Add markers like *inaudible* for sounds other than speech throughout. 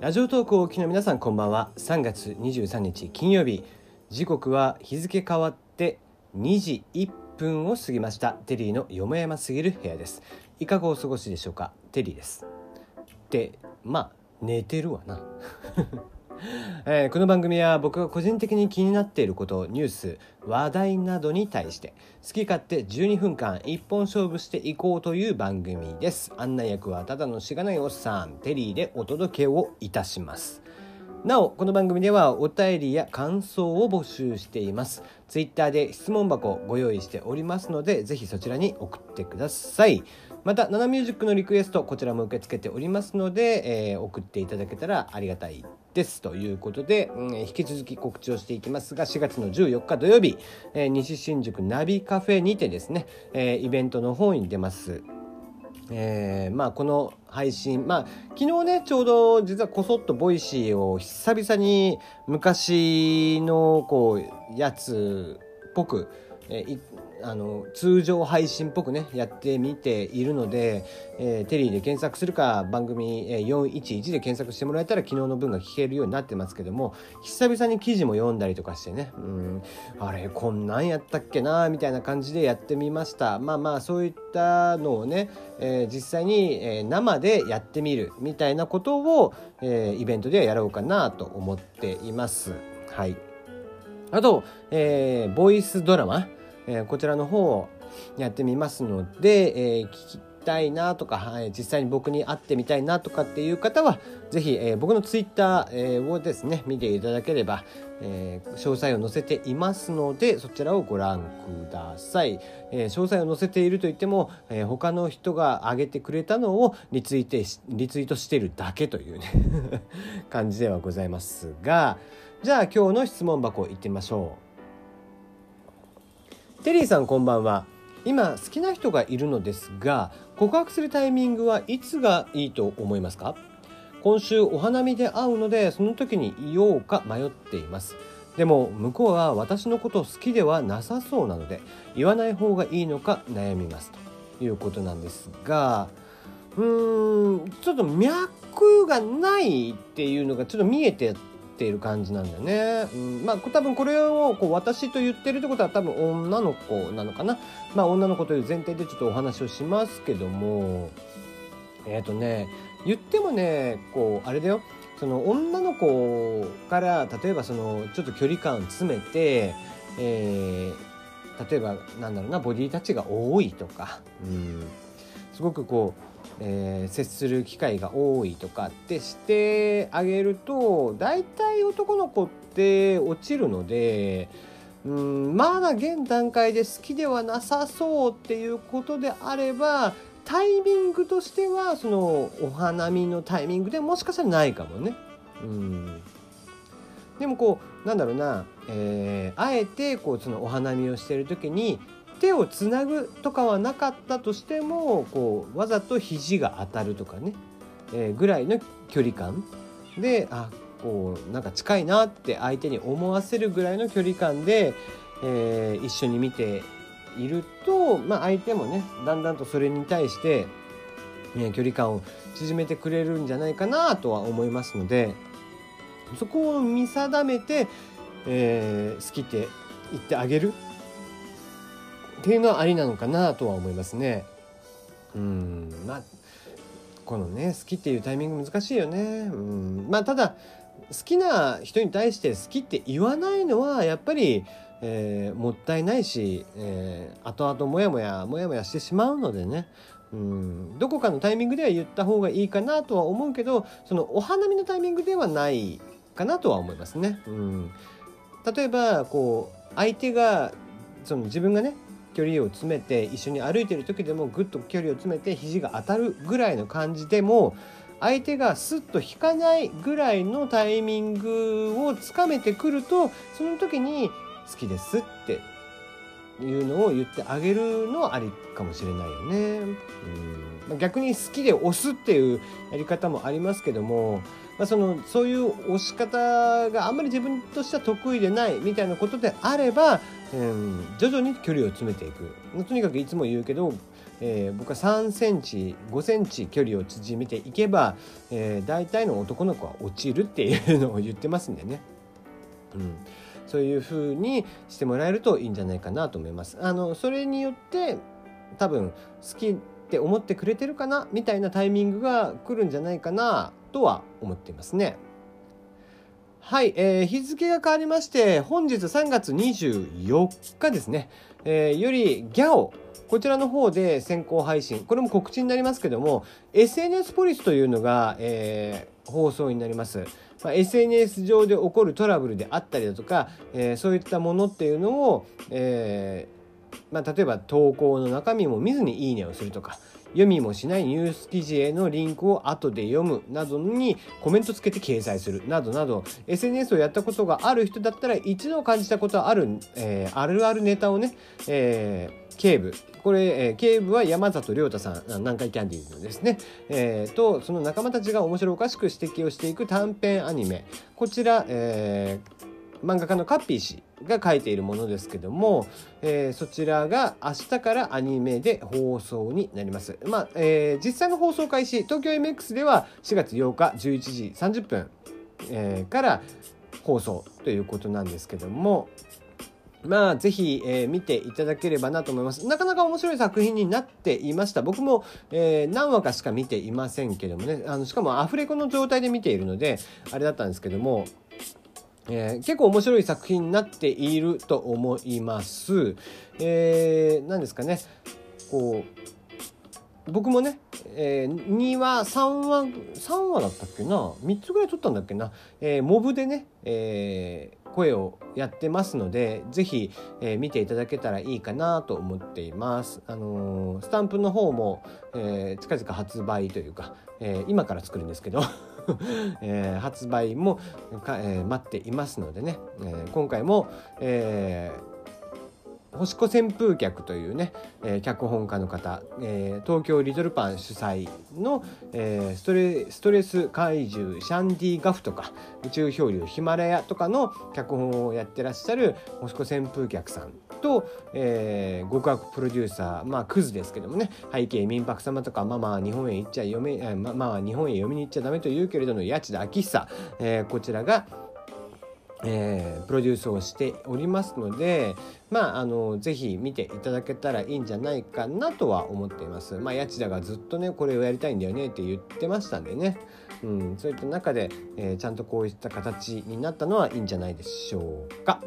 ラジオトークをお聞きの皆さんこんばんは。3月23日金曜日。時刻は日付変わって2時1分を過ぎました。テリーのよもやますぎる部屋です。いかがお過ごしでしょうか？テリーです。でまあ寝てるわな。えーこの番組は僕が個人的に気になっていることニュース話題などに対して好き勝手12分間一本勝負していこうという番組です。案内役はただのしがないおっさんテリーでお届けをいたします。なおこの番組ではお便りや感想を募集しています。ツイッターで質問箱をご用意しておりますのでぜひそちらに送ってください。またナナミュージックのリクエストこちらも受け付けておりますので、えー送っていただけたらありがたいです。ということで、うん引き続き告知をしていきますが4月の14日土曜日、えー西新宿ナビカフェにてですね、えーイベントの方に出ます。えーまあこの配信まあ昨日ねちょうど実はこそっと Voicy を久々に昔のこうやつっぽく、えーあの通常配信っぽくねやってみているので、えーテリーで検索するか番組、411で検索してもらえたら昨日の分が聞けるようになってますけども久々に記事も読んだりとかしてねうんあれこんなんやったっけなみたいな感じでやってみました。まあまあそういったのをね、えー実際に、え生でやってみるみたいなことを、えーイベントではやろうかなと思っています。はい。あと、えーボイスドラマ、えーこちらの方をやってみますので、えー聞きたいなとか、はい実際に僕に会ってみたいなとかっていう方はぜひ、えー僕のツイッター、えをですね見ていただければ、えー詳細を載せていますのでそちらをご覧ください、えー詳細を載せているといっても、えー他の人が上げてくれたのをリツイートリツイートしてるだけというね *laughs* 感じではございますがじゃあ今日の質問箱行ってみましょう。テリーさんこんばんは。今好きな人がいるのですが告白するタイミングはいつがいいと思いますか？今週お花見で会うのでその時に言おうか迷っています。でも向こうは私のこと好きではなさそうなので言わない方がいいのか悩みます。ということなんですがうーんちょっと脈がないっていうのがちょっと見えてている感じなんだよね。うん、まあ多分これをこう私と言ってるってことは多分女の子なのかな。まあ女の子という前提でちょっとお話をしますけども。えっ、とね言ってもねこうあれだよ。その女の子から例えばそのちょっと距離感を詰めて、えー例えばなんだろうなボディタッチが多いとか、うん、すごくこう、えー接する機会が多いとかってしてあげると大体男の子って落ちるので。うんまだ現段階で好きではなさそうっていうことであればタイミングとしてはそのお花見のタイミングでもしかしたらないかもね。うんでもこうなんだろうな、えーあえてこうそのお花見をしてる時に手をつなぐとかはなかったとしてもこうわざと肘が当たるとかね、えーぐらいの距離感。であこうなんか近いなって相手に思わせるぐらいの距離感で、えー一緒に見ていると、まあ、相手もねだんだんとそれに対して、ね、距離感を縮めてくれるんじゃないかなとは思いますのでそこを見定めて、えー好きって言ってあげる。っていうのはありなのかなとは思いますね。うんまあこのね好きっていうタイミング難しいよね。うんまあただ好きな人に対して好きって言わないのはやっぱり、えーもったいないし、えー後々モヤモヤモヤモヤしてしまうのでねうんどこかのタイミングでは言った方がいいかなとは思うけどそのお花見のタイミングではないかなとは思いますね。うん、例えばこう相手がその自分がね距離を詰めて一緒に歩いてる時でもぐっと距離を詰めて肘が当たるぐらいの感じでも相手がスッと引かないぐらいのタイミングをつかめてくるとその時に「好きです」っていうのを言ってあげるのはありかもしれないよね。うん逆に好きで押すっていうやり方もありますけども、まあ、そのそういう押し方があんまり自分としては得意でないみたいなことであれば、うん、徐々に距離を詰めていくとにかくいつも言うけど、えー、僕は3センチ5センチ距離を縮めていけば、えー、大体の男の子は落ちるっていうのを言ってますんでね。うんそういう風にしてもらえるといいんじゃないかなと思います。あのそれによって多分好きって思ってくれてるかな？みたいなタイミングが来るんじゃないかな？とは思っていますね。はい、えー、日付が変わりまして本日3月24日ですね、えー、よりギャオこちらの方で先行配信これも告知になりますけども SNS ポリスというのが、えー、放送になります。まあ、SNS 上で起こるトラブルであったりだとか、えー、そういったものっていうのを、えーまあ、例えば投稿の中身も見ずに「いいね」をするとか読みもしないニュース記事へのリンクを後で読むなどにコメントつけて掲載するなどなど SNS をやったことがある人だったら一度感じたことある、えー、あるあるネタをね、えー、警部。これ、えー、警部は山里亮太さん南海キャンディーズのですね、えー、とその仲間たちが面白おかしく指摘をしていく短編アニメ。こちら、えー、漫画家のカッピー氏が書いているものですけども、えー、そちらが明日からアニメで放送になります。まあ、えー、実際の放送開始、東京 MX では4月8日11時30分、えー、から放送ということなんですけども、まあ、ぜひ、えー、見ていただければなと思います。なかなか面白い作品になっていました。僕も、えー、何話かしか見ていませんけどもね、あのしかもアフレコの状態で見ているので、あれだったんですけども、えー、結構面白い作品になっていると思います。えー、何ですかね。こう僕もね、えー、2話3話3話だったっけな？3つぐらい撮ったんだっけな、えー、モブでね、え、声をやってますので是非、えー、見ていただけたらいいかなと思っています。あのー、スタンプの方も、えー、近々発売というか、えー、今から作るんですけど *laughs* えー、発売もか、えー、待っていますのでね、えー、今回も、えー星子旋風客というね、えー、脚本家の方、えー、東京リトルパン主催の、えー、ストレストレス怪獣シャンディ・ガフとか宇宙漂流ヒマラヤとかの脚本をやってらっしゃる星子旋風客さんと、えー、極悪プロデューサーまあクズですけどもね背景民泊様とかママは日本へ行っちゃ読めママは日本へ読みに行っちゃダメと言うけれども八千田昭久、えー、こちらがえー、プロデュースをしておりますのでまああのぜひ見ていただけたらいいんじゃないかなとは思っています。まあ八千田がずっとねこれをやりたいんだよねって言ってましたんでね、うん、そういった中で、えー、ちゃんとこういった形になったのはいいんじゃないでしょうか。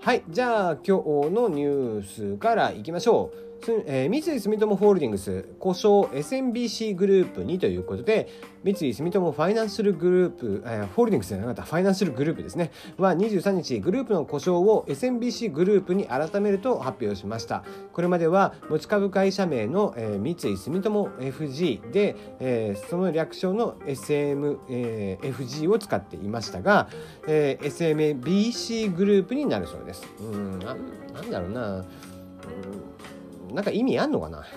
はいじゃあ今日のニュースからいきましょう。えー、三井住友ホールディングス故障 SMBC グループにということで三井住友ファイナンシャルグループ、えー、ホールディングスじゃなかったファイナンシャルグループですね。は23日グループの故障を SMBC グループに改めると発表しました。これまでは持ち株会社名の、えー、三井住友 FG で、えー、その略称の SMFG、えー、を使っていましたが、えー、SMBC グループになるそうです。うんなんだろうな、うん。なんか意味あんのかな？*laughs*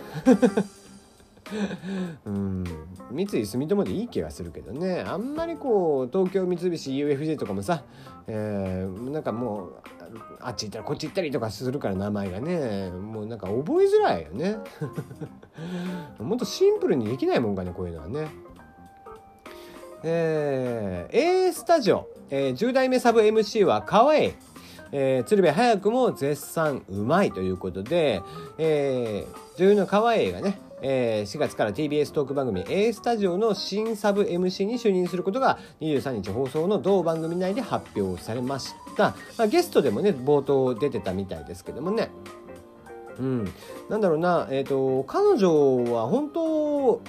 うん。三井住友でいい気がするけどね。あんまりこう東京三菱 UFJ とかもさ、えー、なんかもうあっち行ったらこっち行ったりとかするから名前がねもうなんか覚えづらいよね。*laughs* もっとシンプルにできないもんかねこういうのはね。えー、A スタジオ、えー、10代目サブ MC は川栄えー、鶴瓶早くも絶賛うまいということで、えー、女優の川栄がね、えー、4月から TBS トーク番組 A スタジオの新サブ MC に就任することが23日放送の同番組内で発表されました。まあ、ゲストでもね、冒頭出てたみたいですけどもね。うん、なんだろうな、えーと、彼女は本当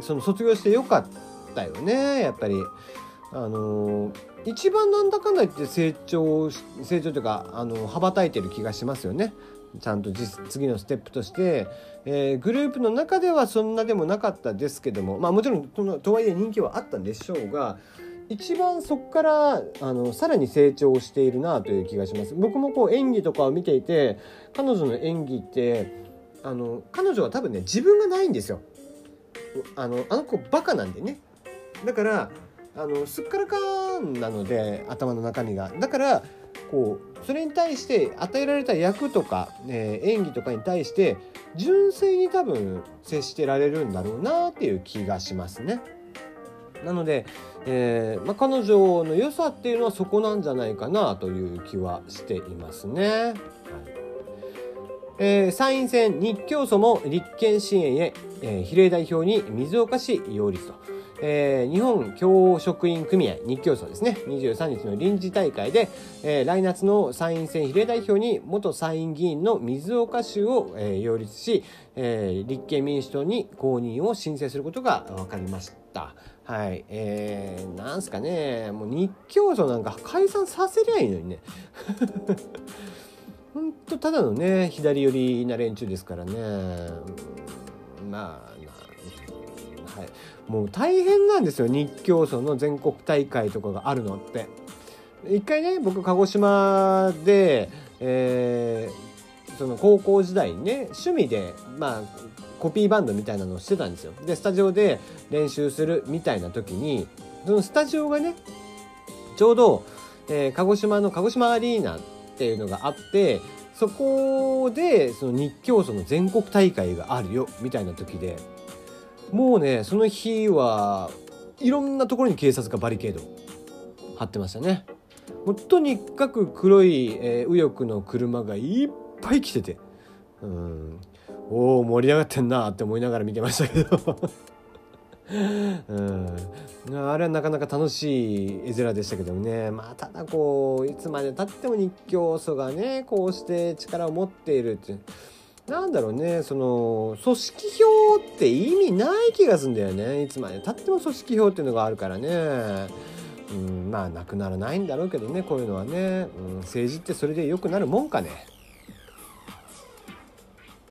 その卒業してよかったよねやっぱり。あのー一番なんだかんだ言って成長成長というかあの羽ばたいてる気がしますよね。ちゃんと次のステップとして、えー、グループの中ではそんなでもなかったですけども。まあもちろんとはいえ人気はあったんでしょうが一番そこからあのさらに成長しているなという気がします。僕もこう演技とかを見ていて彼女の演技ってあの彼女は多分ね自分がないんですよ。あのあの子バカなんでね。だからあのすっからかんなので頭の中身がだからこうそれに対して与えられた役とか、えー、演技とかに対して純粋に多分接してられるんだろうなっていう気がしますね。なので、えーまあ、彼女の良さっていうのはそこなんじゃないかなという気はしていますね。はいえー、参院選日教組も立憲支援へ、えー、比例代表に水岡市擁立と。えー、日本教職員組合日教組ですね23日の臨時大会で、えー、来夏の参院選比例代表に元参院議員の水岡氏を、えー、擁立し、えー、立憲民主党に公認を申請することが分かりました。はい。えー、なんすかね、もう日教組なんか解散させりゃいいのにね。*laughs* ほんとただのね、左寄りな連中ですからね。まあ、はい、もう大変なんですよ日教組の全国大会とかがあるのって。一回ね僕鹿児島で、えー、その高校時代にね趣味でまあコピーバンドみたいなのをしてたんですよ。でスタジオで練習するみたいな時にそのスタジオがねちょうど、えー、鹿児島の鹿児島アリーナっていうのがあってそこでその日教組の全国大会があるよみたいな時で。もうねその日はいろんなところに警察がバリケード張ってましたね。もうとにかく黒い、えー、右翼の車がいっぱい来ててうん。おお盛り上がってんなって思いながら見てましたけど。*laughs* うん、あれはなかなか楽しい絵面でしたけどもね。まあただこういつまでたっても日教祖がねこうして力を持っているってなんだろうねその組織票って意味ない気がするんだよねいつまでたっても組織票っていうのがあるからね。うん、まあなくならないんだろうけどねこういうのはね、うん、政治ってそれで良くなるもんかね。